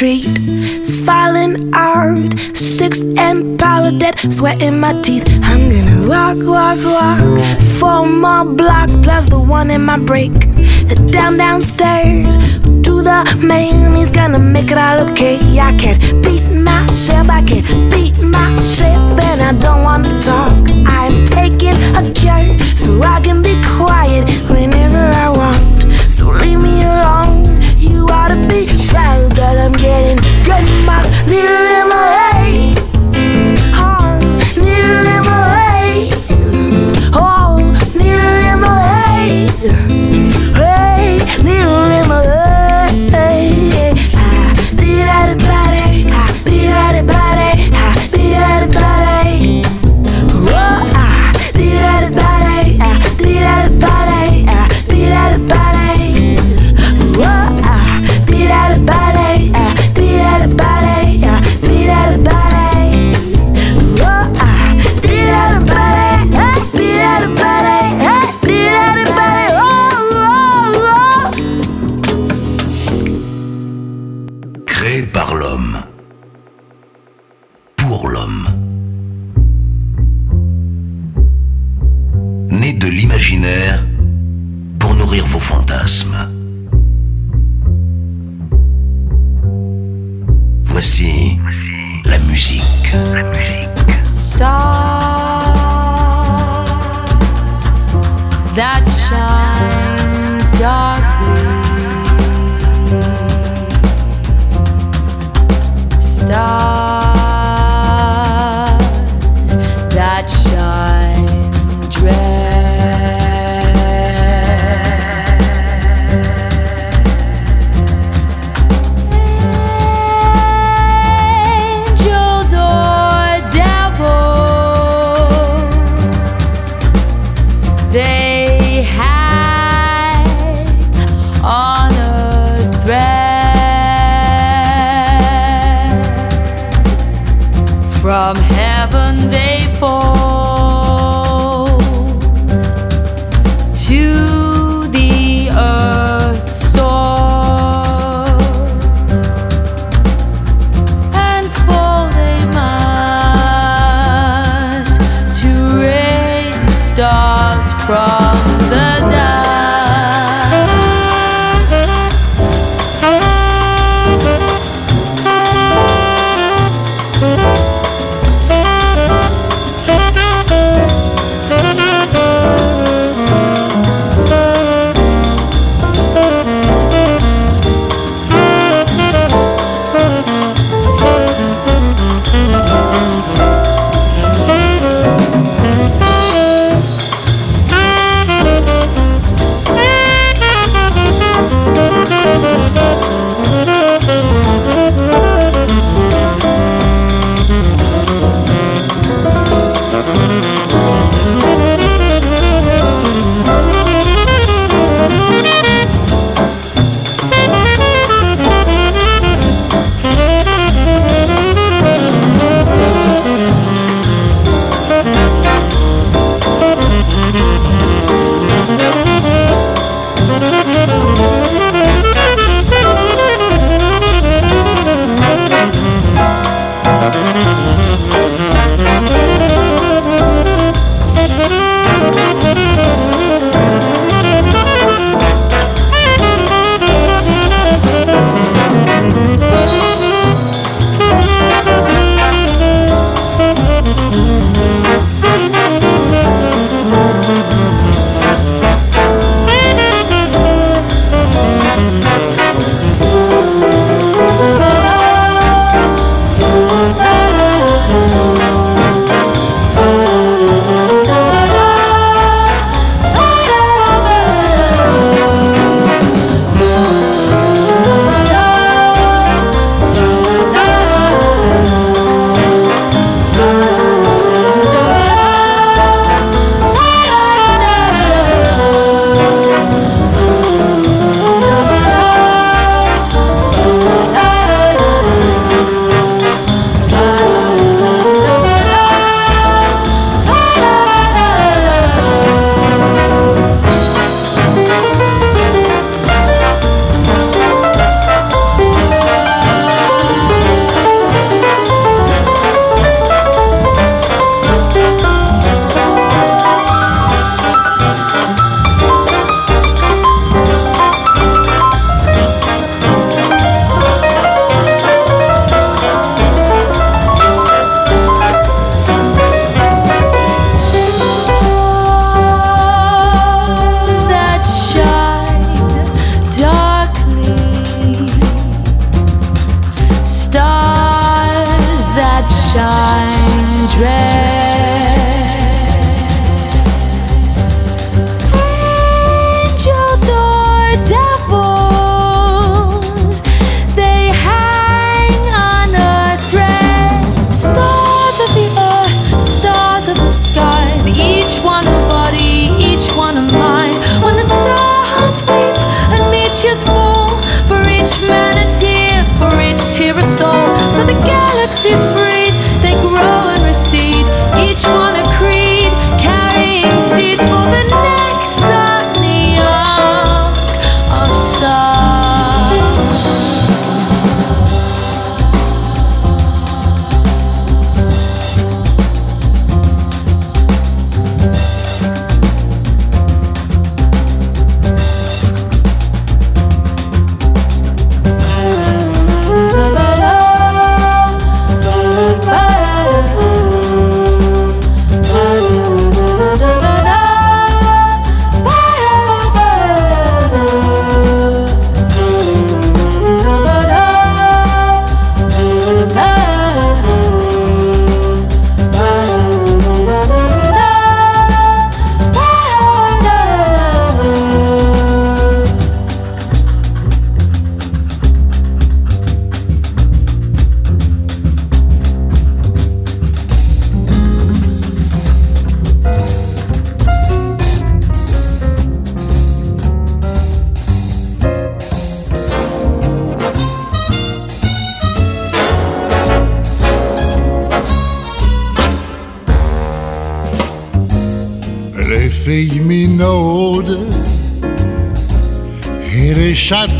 retreat. Filing out, sixth and dead, sweat in my teeth. I'm gonna walk, walk, walk. Four more blocks plus the one in my break. Down, downstairs to the main. He's gonna make it all okay. I can't beat myself, I can't beat myself, and I don't wanna talk. I'm taking a cure so I can be quiet whenever I want. So leave me alone proud that I'm getting good marks. Needle in my head, heart, needle in my head, oh, needle in my head,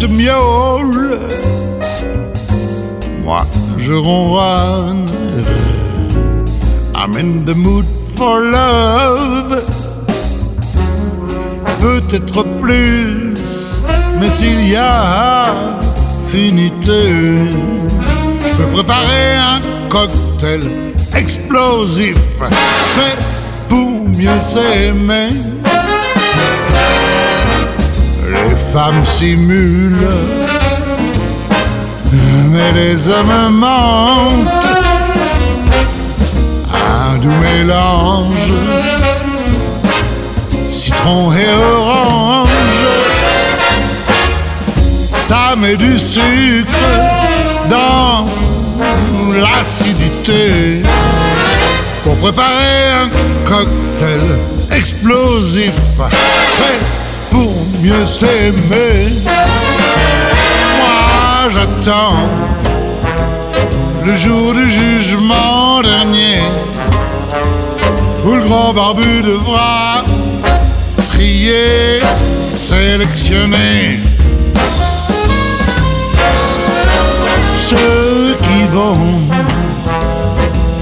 miaules. Moi, je ronronne. I'm in the mood for love. Peut-être plus, mais s'il y a finité, je peux préparer un cocktail explosif fait pour mieux s'aimer. Femmes simulent, mais les hommes mentent. Un doux mélange, citron et orange. Ça met du sucre dans l'acidité. Pour préparer un cocktail explosif mieux s'aimer. Moi j'attends le jour du jugement dernier où le grand barbu devra trier, sélectionner ceux qui vont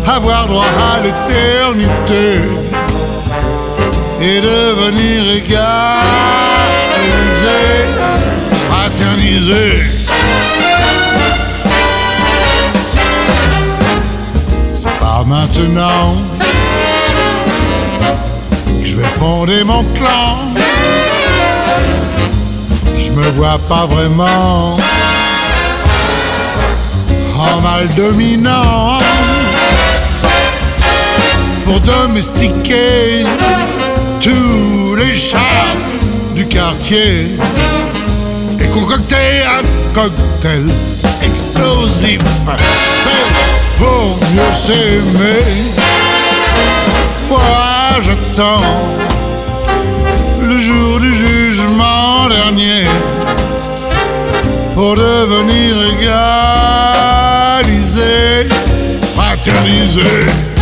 avoir droit à l'éternité et devenir fraternisés. C'est pas maintenant que je vais fonder mon clan. Je me vois pas vraiment en mal dominant pour domestiquer tous les chats du quartier et concocter un cocktail explosif fait pour mieux s'aimer. Moi j'attends le jour du jugement dernier pour devenir égalisé, fraternisé.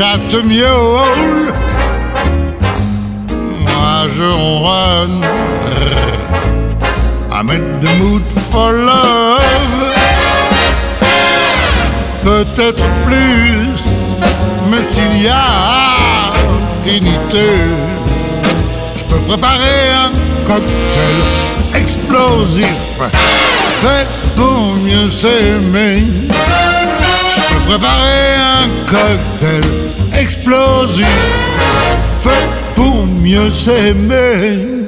Miaules. Moi je ronronne. I'm in the mood for love. Peut-être plus, mais s'il y a finité, je peux préparer un cocktail explosif fait pour mieux s'aimer. Je peux préparer un cocktail explosif fait pour mieux s'aimer.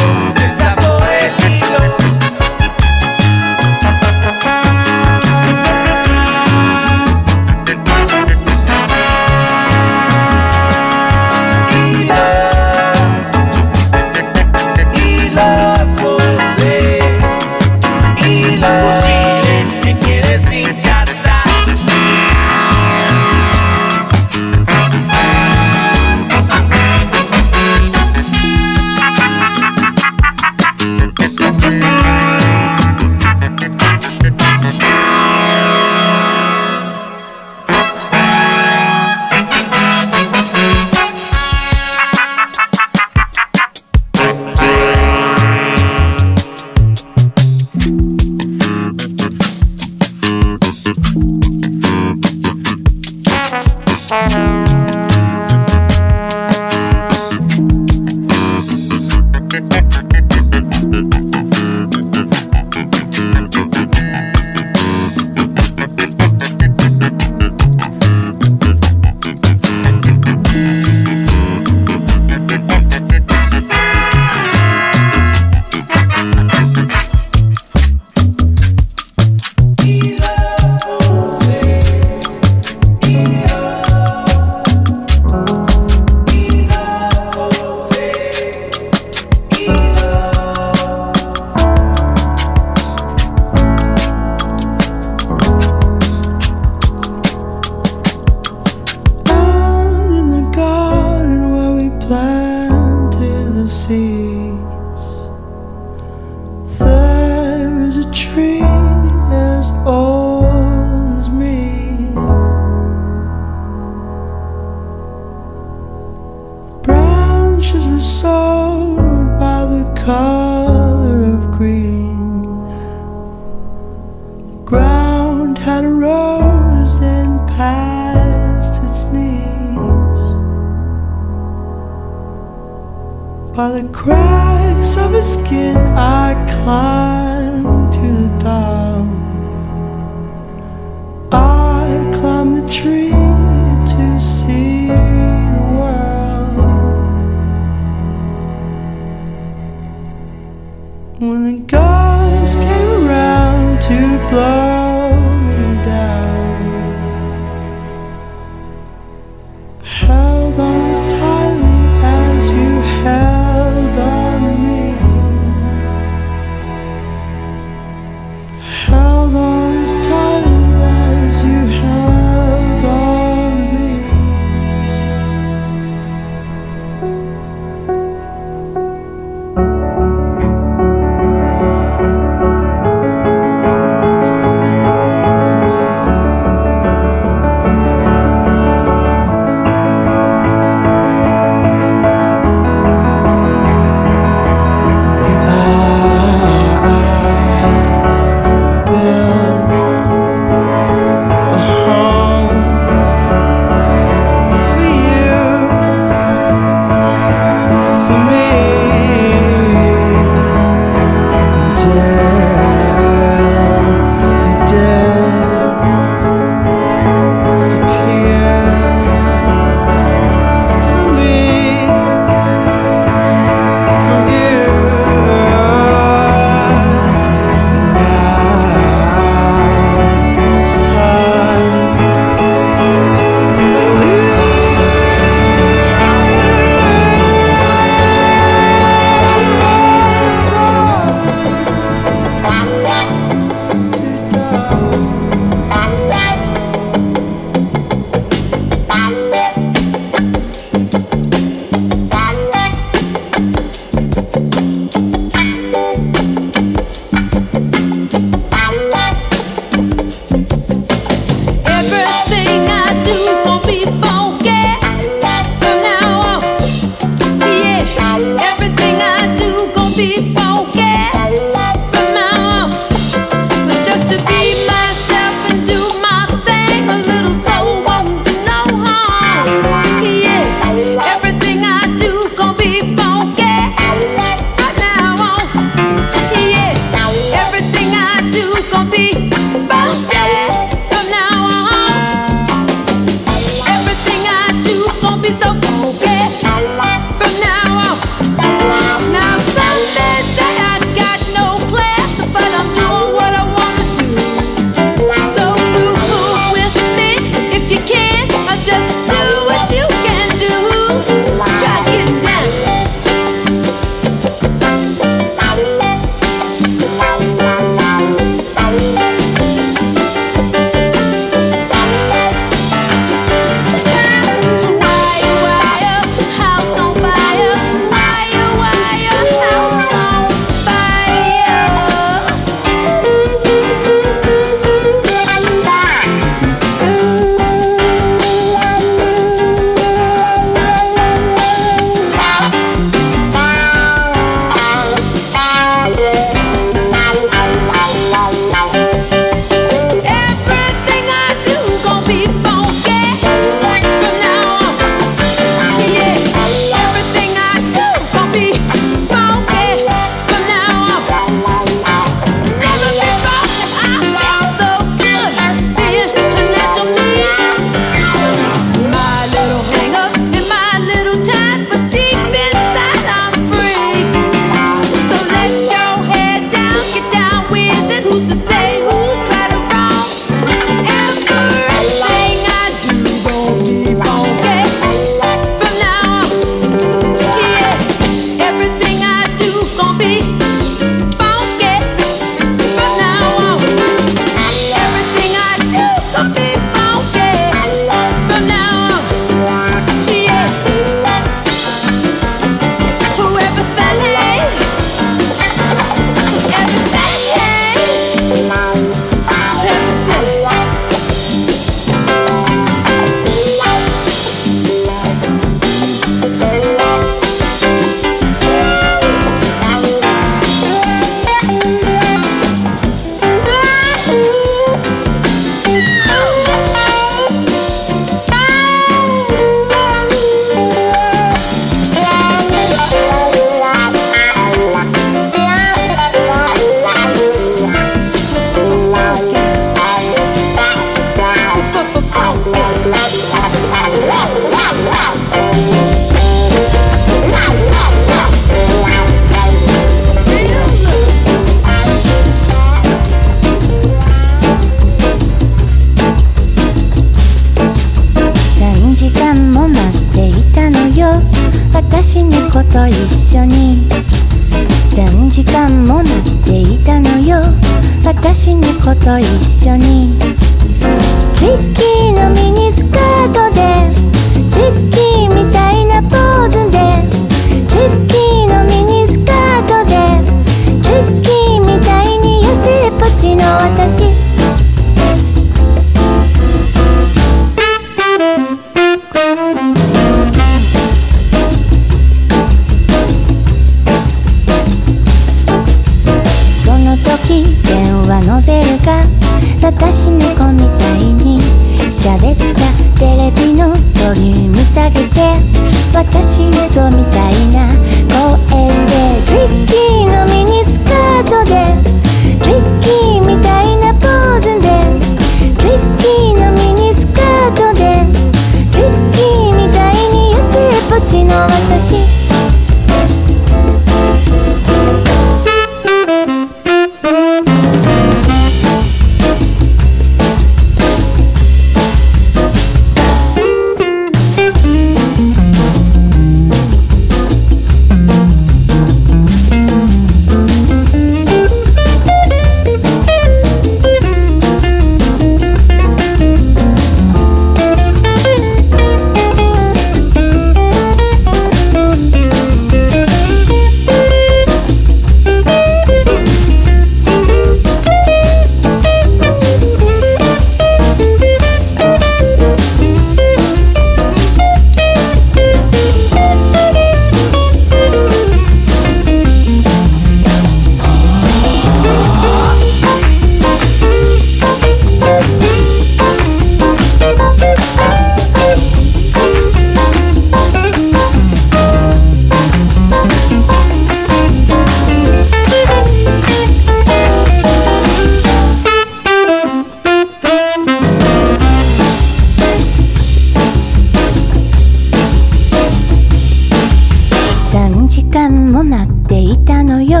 時間も待っていたのよ。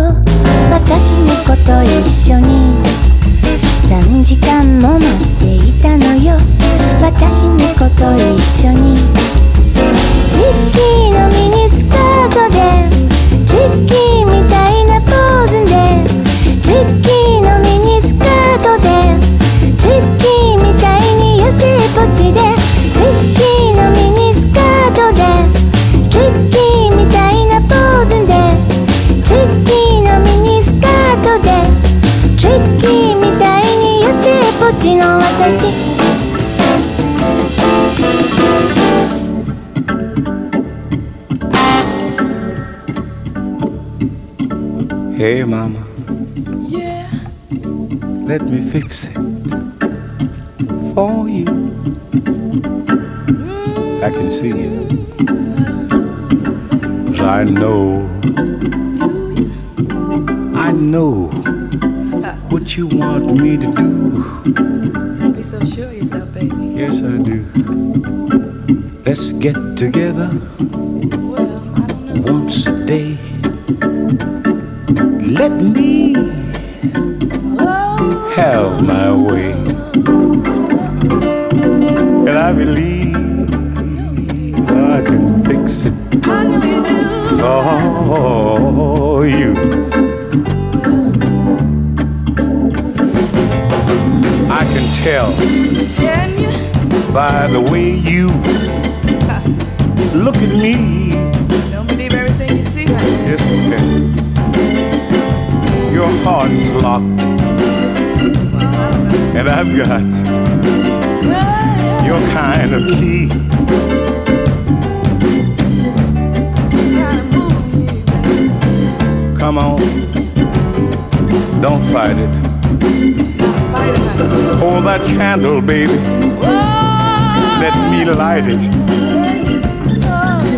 私猫と一緒に。3時間も待っていたのよ。私猫と一緒に。チッキーのミニスカートで。チッキーみたい Hey, Mama. Yeah. Let me fix it for you. I can see it. I know. I know uh. what you want me to do. I do. Let's get together once a day. Let me have my way. And I believe I can fix it for you. I can tell? By the way you look at me. Don't believe everything you see, honey. Yes, I can. Your heart is locked, and I've got your kind of key. gotta move me, baby. Come on, don't fight it. Fight it, honey. Hold that candle, baby. Let me light it.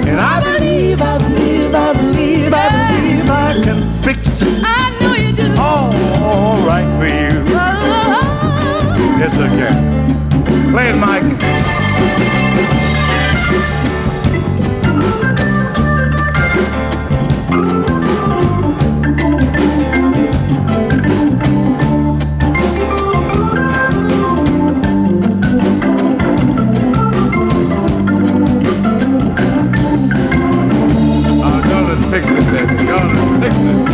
And I believe, I believe, I believe, I believe I can fix it I know you do. all right for you. Yes, I can. Play it, Mike. Texas.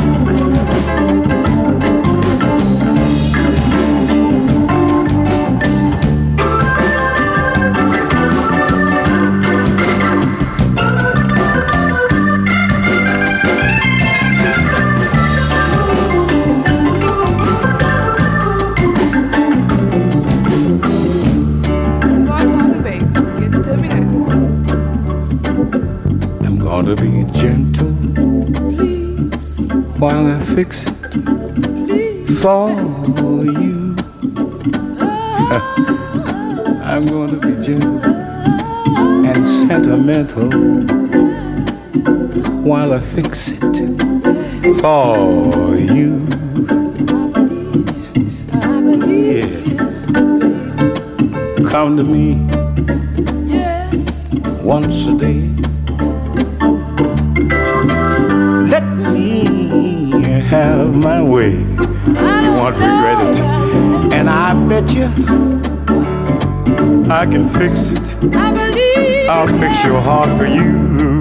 While I fix it for you. I'm going to be gentle and sentimental while I fix it for you. Yeah. Come to me once a day. Won't regret it. And I bet you I can fix it. I'll fix your heart for you.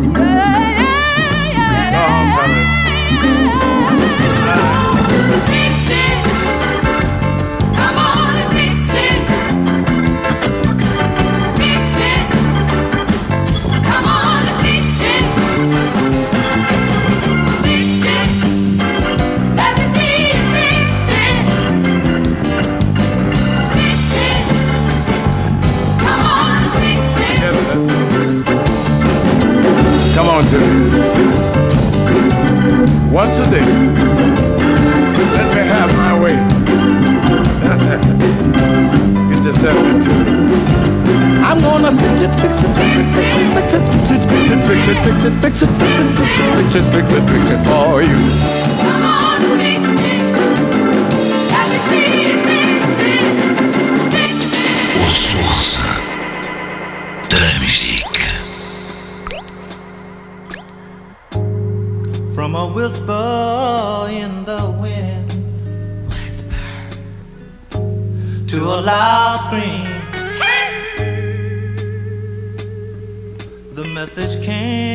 Once a day. Let me have my way. Get yourself into it. I'm gonna fix it, fix it, fix it, fix it, fix it, fix it, fix it, fix it, fix it, fix it, fix it, fix it, fix it, fix it, fix it for you. aux sources de whisper in the wind. Whisper. To a loud scream. The message came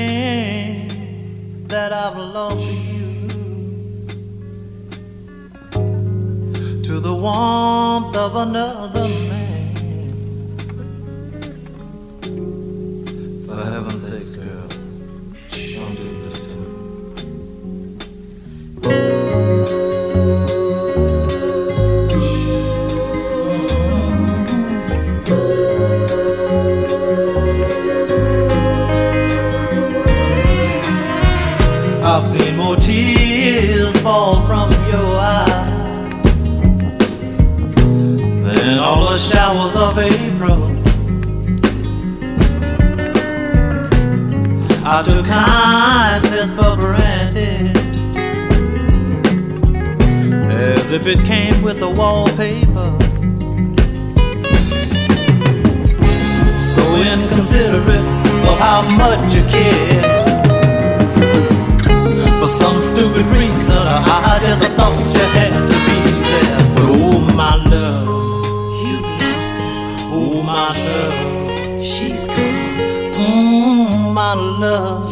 fall from your eyes than all the showers of April. I took kindness for granted, as if it came with the wallpaper. So inconsiderate of how much you care. For some stupid reason, I just thought you had to be there. But oh my love, you've lost it. Oh my love, she's gone. Mm, my love,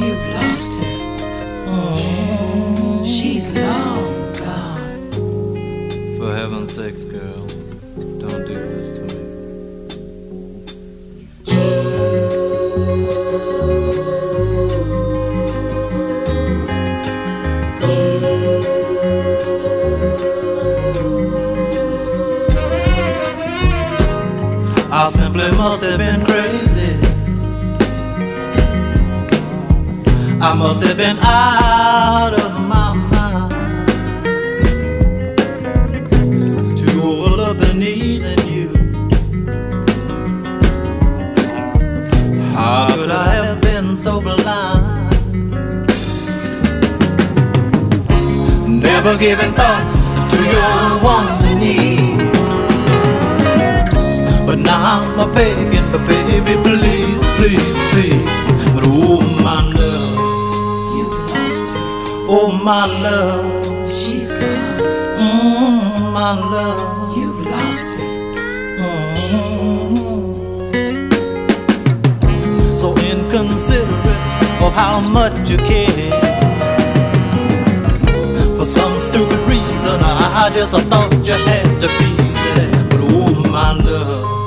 must have been crazy. I must have been out of my mind to overlook the needs in you. How could I have been so blind? Never giving thoughts to your wants and needs. But I'm a begging for baby, please, please, please. But oh my love, you lost her. Oh my love, she's gone. Mm, my love, you've lost her. Mm. So inconsiderate of how much you care. For some stupid reason, I just thought you had to be there. But oh my love, you've lost her.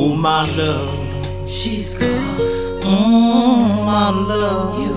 Oh my love, she's gone. Mm, my love, you've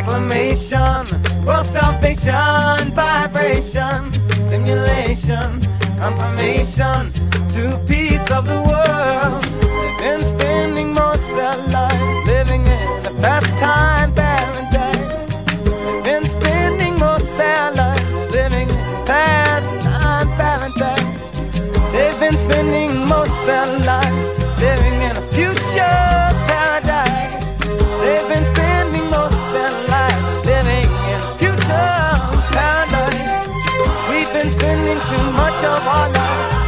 acclamation, world salvation, vibration, stimulation, confirmation to peace of the world. They've been spending most their lives living in the pastime paradise. They've been spending most their lives living in pastime paradise. They've been spending most their lives. your wallet.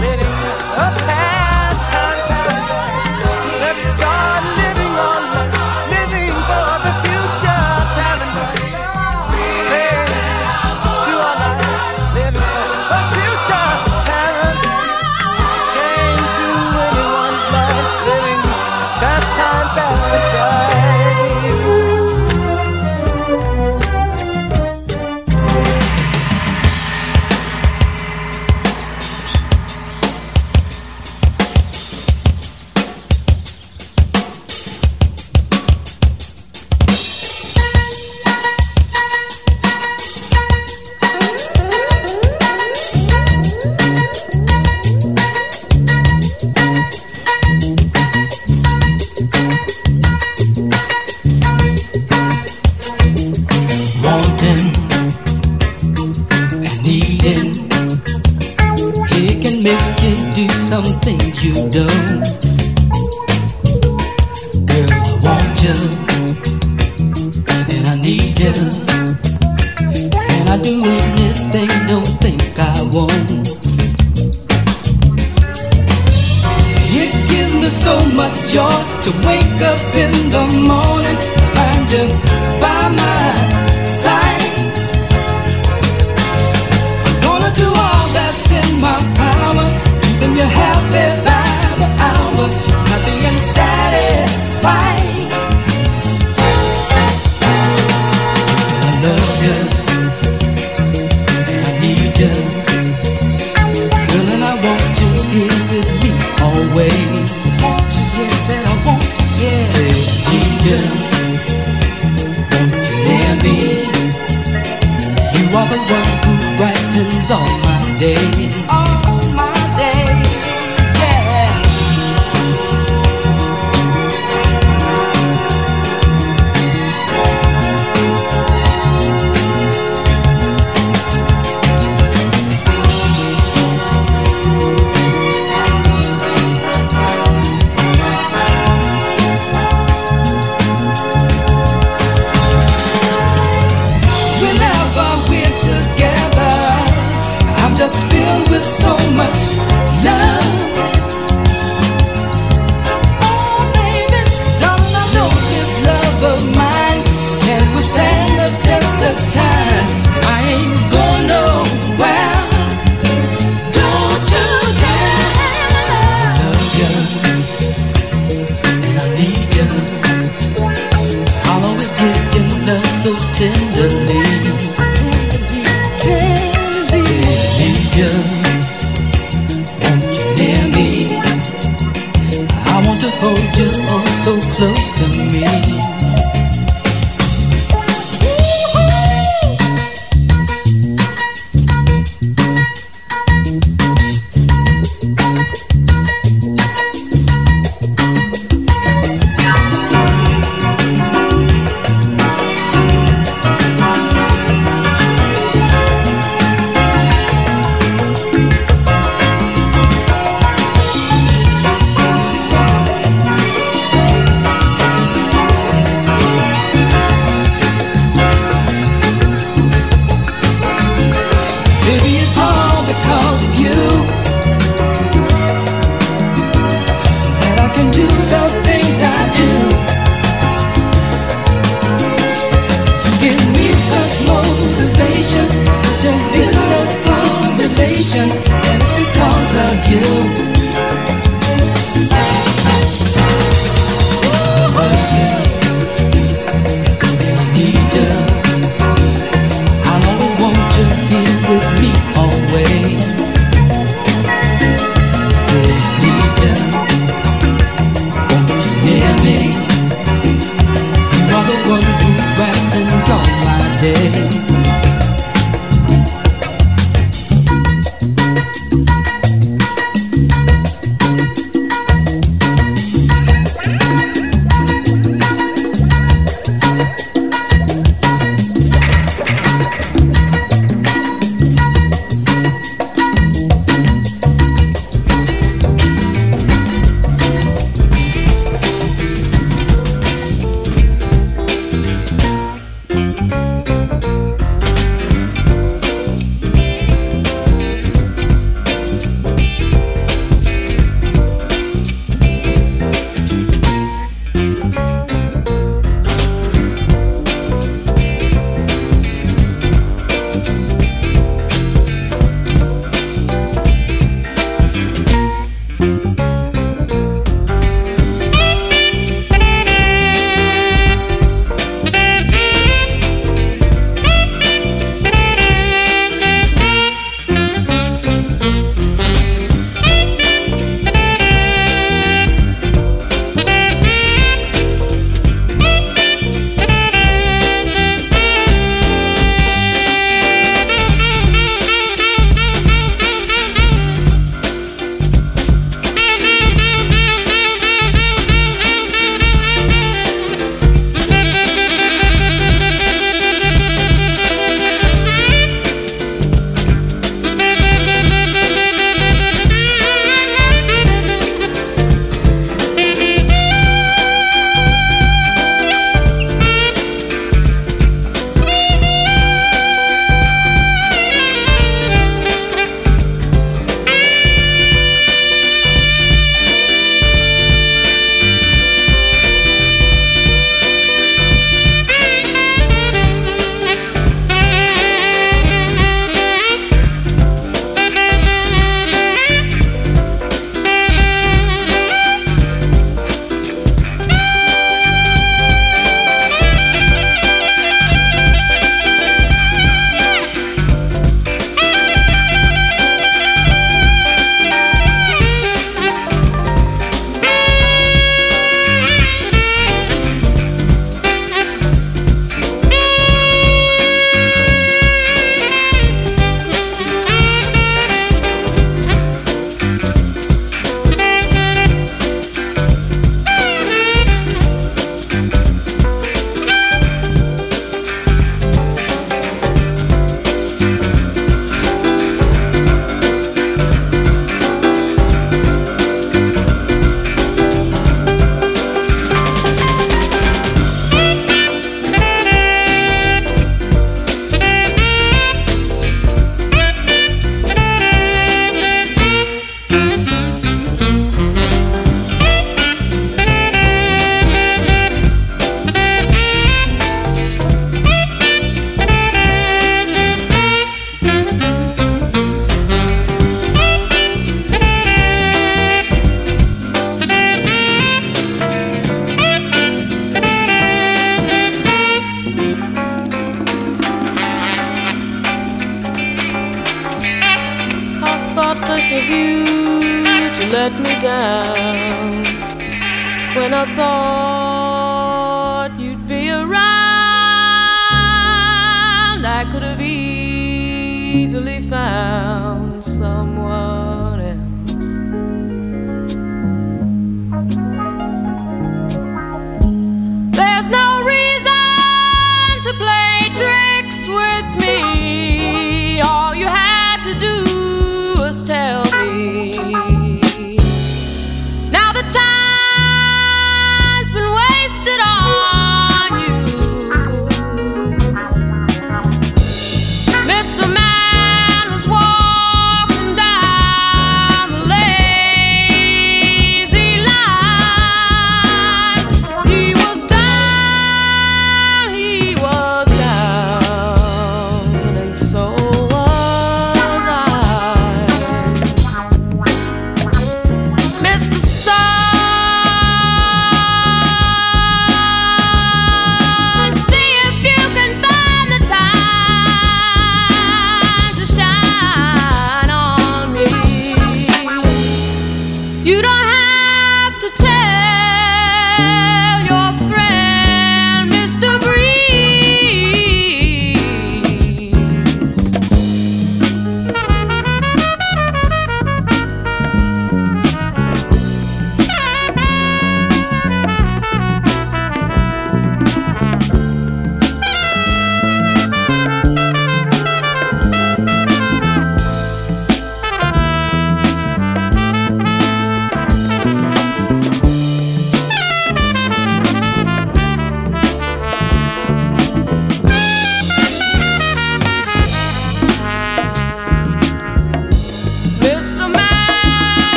Mr. Man was walking.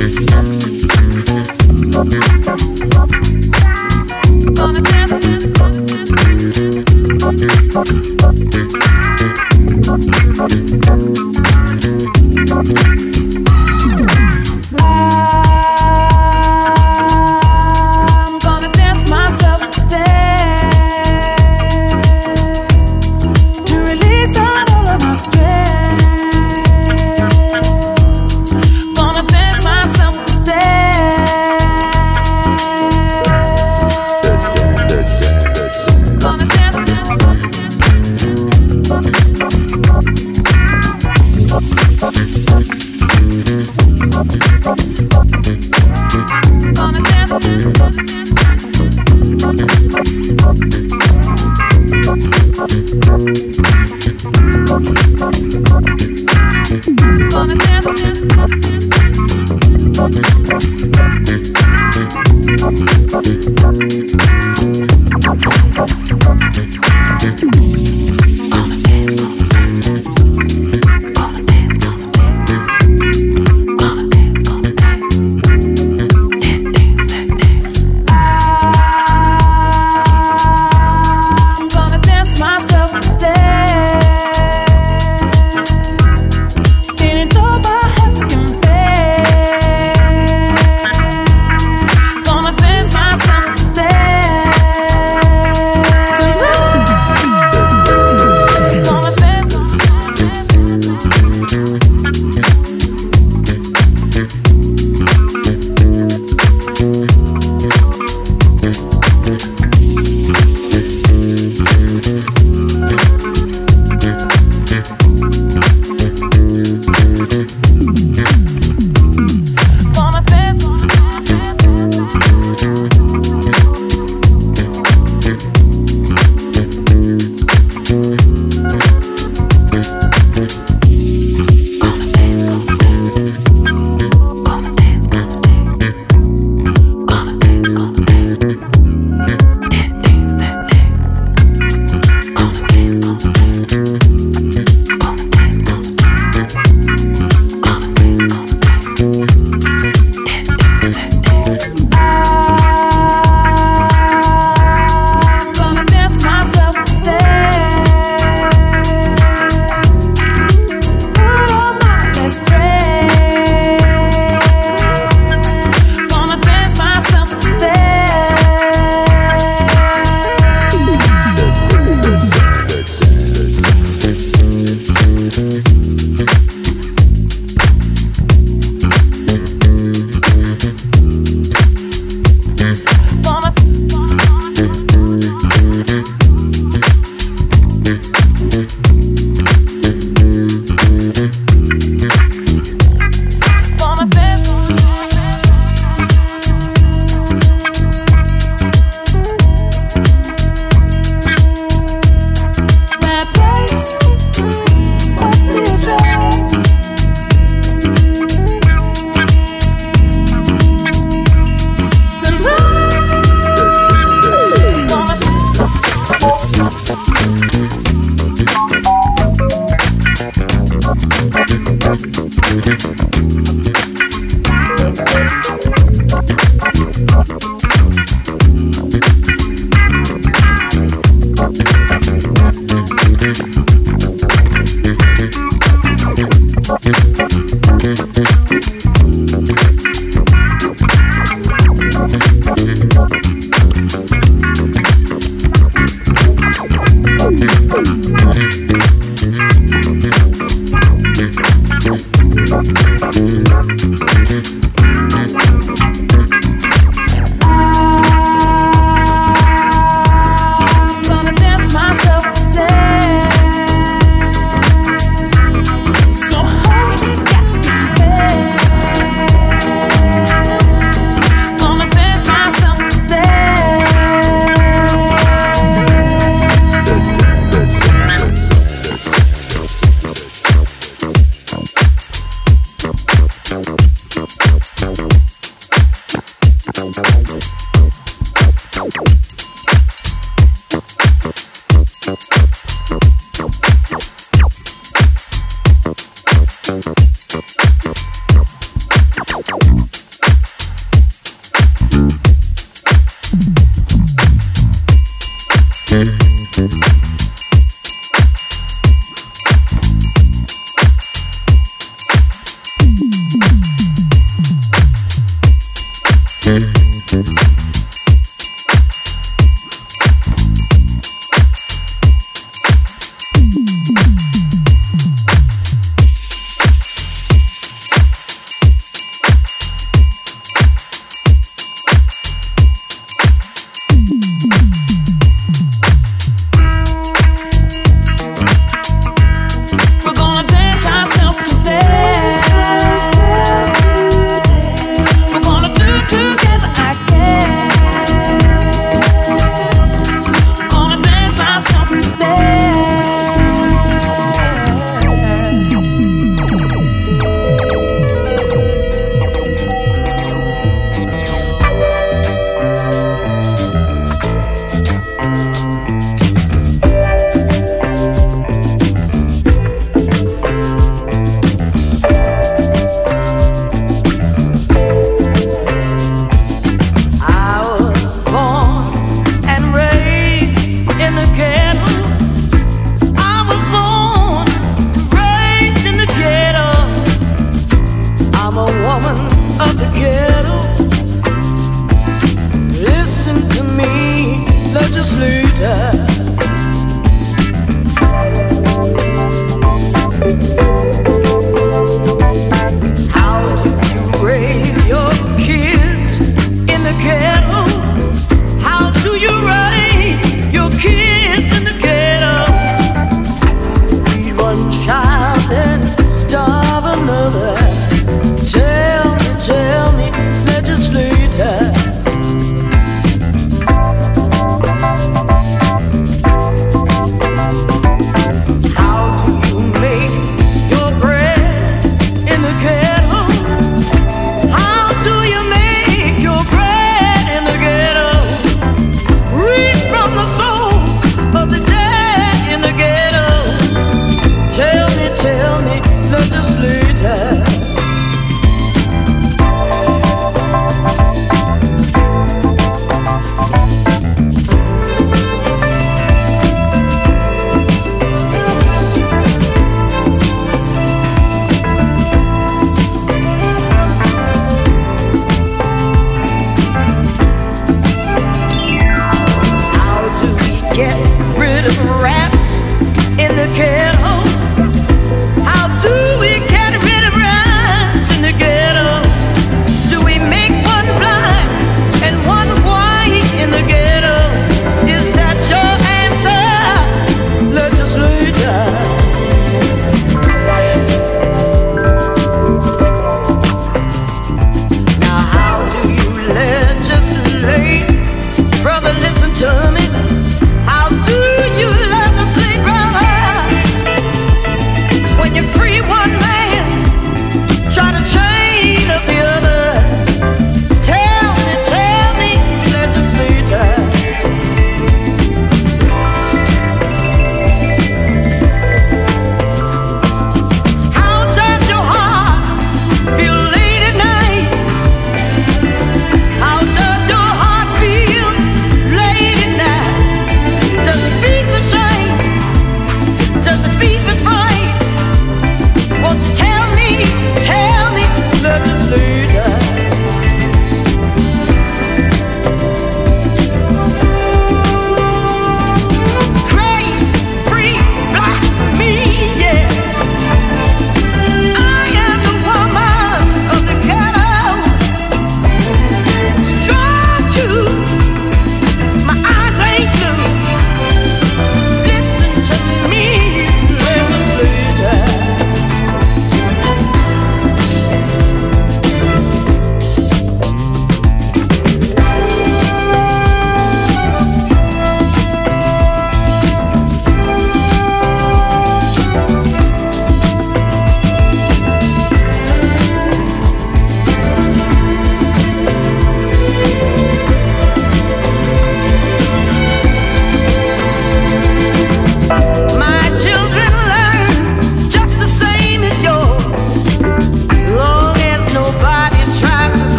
I'm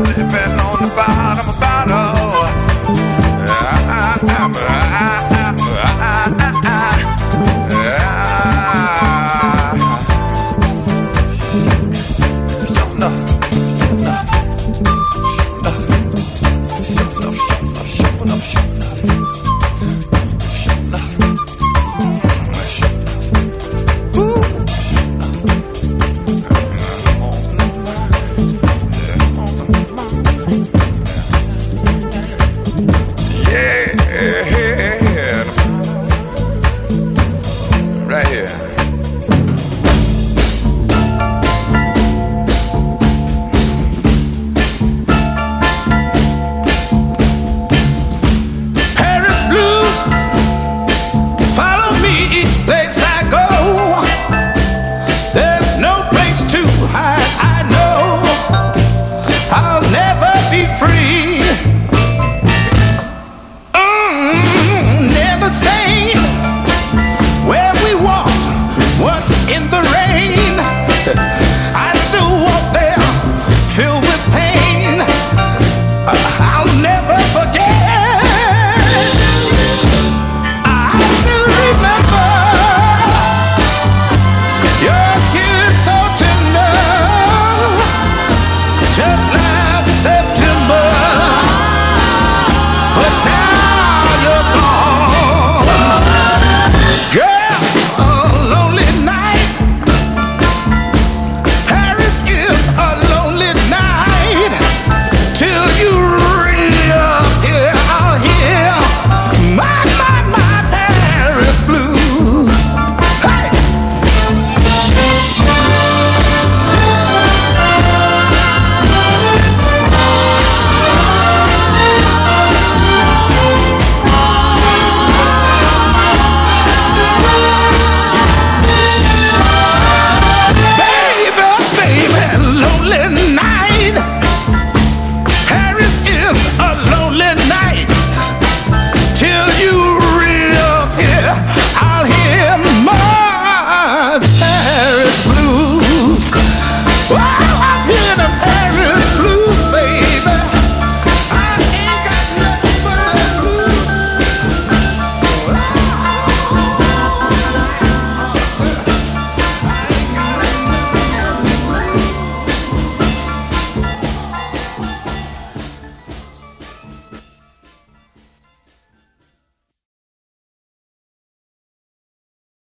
If ever